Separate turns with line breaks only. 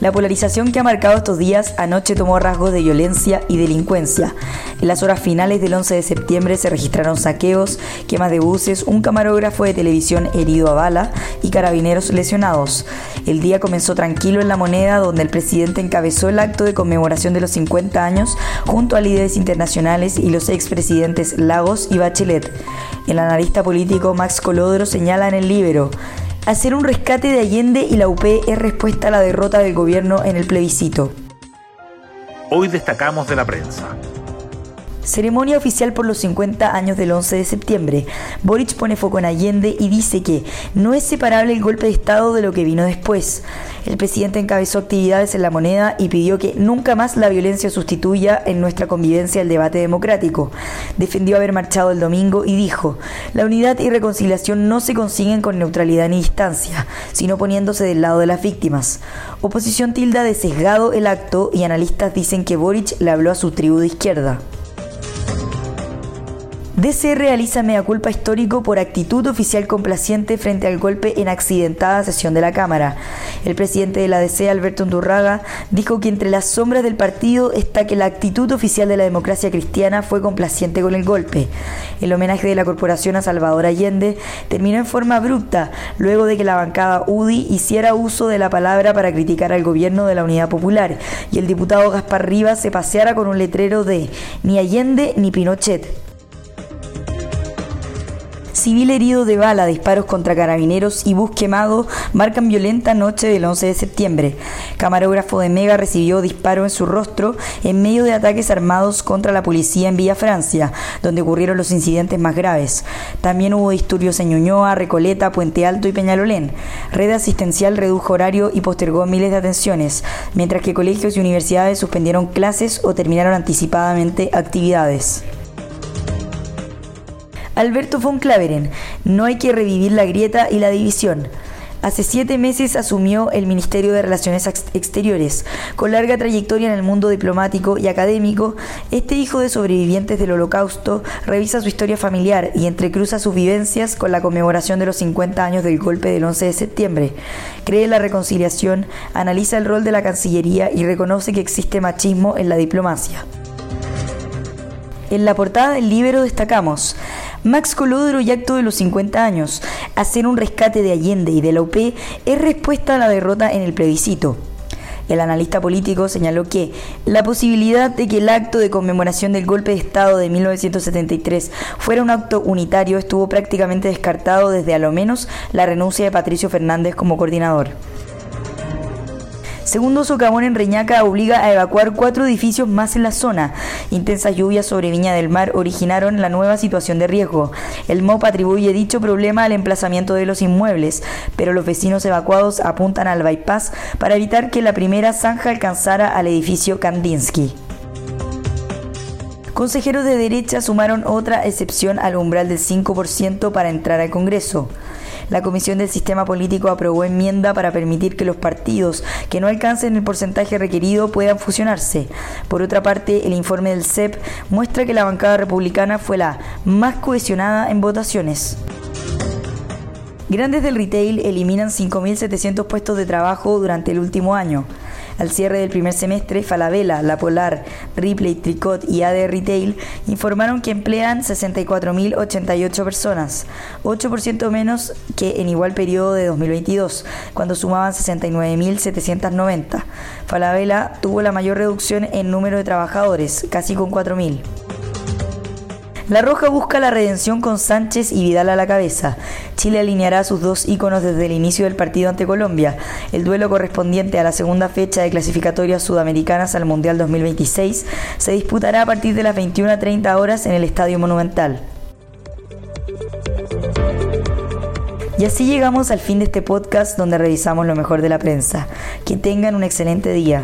La polarización que ha marcado estos días anoche tomó rasgos de violencia y delincuencia. En las horas finales del 11 de septiembre se registraron saqueos, quemas de buses, un camarógrafo de televisión herido a bala y carabineros lesionados. El día comenzó tranquilo en la moneda donde el presidente encabezó el acto de conmemoración de los 50 años junto a líderes internacionales y los expresidentes Lagos y Bachelet. El analista político Max Colodro señala en el libro Hacer un rescate de Allende y la UP es respuesta a la derrota del gobierno en el plebiscito.
Hoy destacamos de la prensa.
Ceremonia oficial por los 50 años del 11 de septiembre. Boric pone foco en Allende y dice que no es separable el golpe de Estado de lo que vino después. El presidente encabezó actividades en la moneda y pidió que nunca más la violencia sustituya en nuestra convivencia el debate democrático. Defendió haber marchado el domingo y dijo, la unidad y reconciliación no se consiguen con neutralidad ni distancia, sino poniéndose del lado de las víctimas. Oposición tilda de sesgado el acto y analistas dicen que Boric le habló a su tribu de izquierda. DC realiza mea culpa histórico por actitud oficial complaciente frente al golpe en accidentada sesión de la Cámara. El presidente de la DC, Alberto Undurraga, dijo que entre las sombras del partido está que la actitud oficial de la democracia cristiana fue complaciente con el golpe. El homenaje de la corporación a Salvador Allende terminó en forma abrupta, luego de que la bancada UDI hiciera uso de la palabra para criticar al gobierno de la Unidad Popular y el diputado Gaspar Rivas se paseara con un letrero de ni Allende ni Pinochet. Civil herido de bala, disparos contra carabineros y bus quemado marcan violenta noche del 11 de septiembre. Camarógrafo de Mega recibió disparo en su rostro en medio de ataques armados contra la policía en Villa Francia, donde ocurrieron los incidentes más graves. También hubo disturbios en Ñuñoa, Recoleta, Puente Alto y Peñalolén. Red asistencial redujo horario y postergó miles de atenciones, mientras que colegios y universidades suspendieron clases o terminaron anticipadamente actividades. Alberto von Claveren, no hay que revivir la grieta y la división. Hace siete meses asumió el Ministerio de Relaciones Exteriores. Con larga trayectoria en el mundo diplomático y académico, este hijo de sobrevivientes del Holocausto revisa su historia familiar y entrecruza sus vivencias con la conmemoración de los 50 años del golpe del 11 de septiembre. Cree en la reconciliación, analiza el rol de la Cancillería y reconoce que existe machismo en la diplomacia. En la portada del libro destacamos Max Colodro y acto de los 50 años. Hacer un rescate de Allende y de la UP es respuesta a la derrota en el plebiscito. El analista político señaló que la posibilidad de que el acto de conmemoración del golpe de Estado de 1973 fuera un acto unitario estuvo prácticamente descartado desde a lo menos la renuncia de Patricio Fernández como coordinador. Segundo socavón en Reñaca obliga a evacuar cuatro edificios más en la zona. Intensas lluvias sobre Viña del Mar originaron la nueva situación de riesgo. El MOP atribuye dicho problema al emplazamiento de los inmuebles, pero los vecinos evacuados apuntan al bypass para evitar que la primera zanja alcanzara al edificio Kandinsky. Consejeros de derecha sumaron otra excepción al umbral del 5% para entrar al Congreso. La Comisión del Sistema Político aprobó enmienda para permitir que los partidos que no alcancen el porcentaje requerido puedan fusionarse. Por otra parte, el informe del CEP muestra que la bancada republicana fue la más cohesionada en votaciones. Grandes del retail eliminan 5.700 puestos de trabajo durante el último año. Al cierre del primer semestre, Falabella, La Polar, Ripley, Tricot y AD Retail informaron que emplean 64.088 personas, 8% menos que en igual periodo de 2022, cuando sumaban 69.790. Falabella tuvo la mayor reducción en número de trabajadores, casi con 4.000. La Roja busca la redención con Sánchez y Vidal a la cabeza. Chile alineará sus dos íconos desde el inicio del partido ante Colombia. El duelo correspondiente a la segunda fecha de clasificatorias sudamericanas al Mundial 2026 se disputará a partir de las 21.30 horas en el Estadio Monumental. Y así llegamos al fin de este podcast donde revisamos lo mejor de la prensa. Que tengan un excelente día.